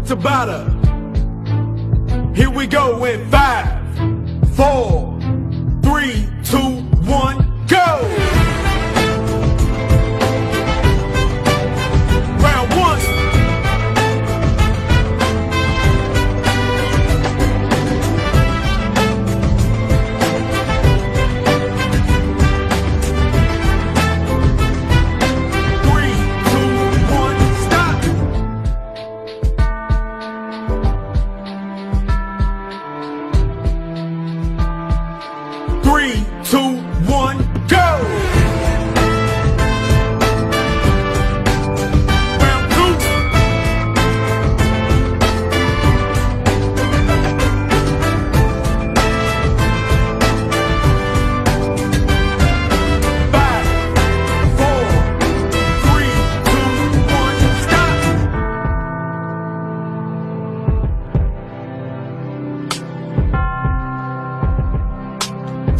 Tabata. Here we go in five, four, three, two, one, go!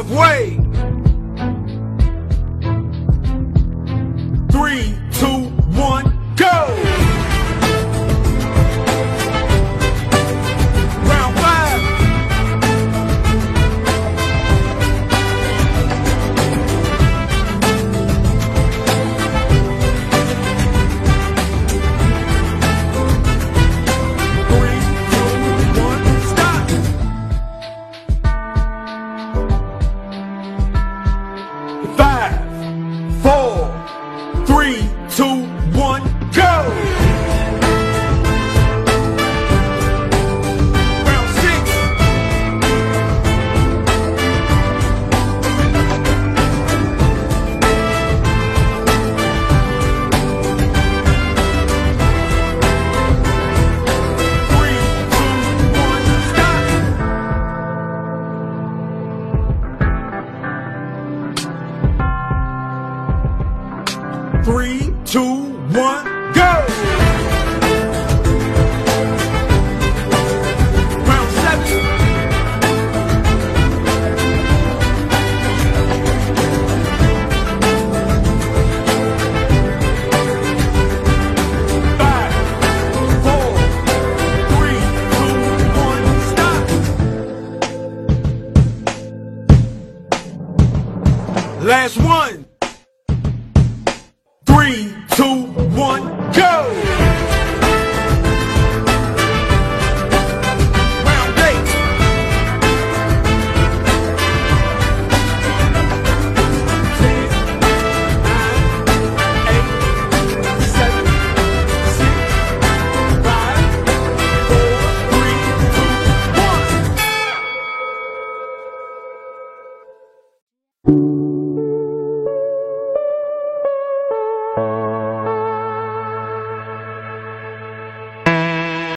Halfway. Three, two, one, four, two, one, go! Round seven. Five, four, three, two, one, stop! Last one. Three, two, one, go!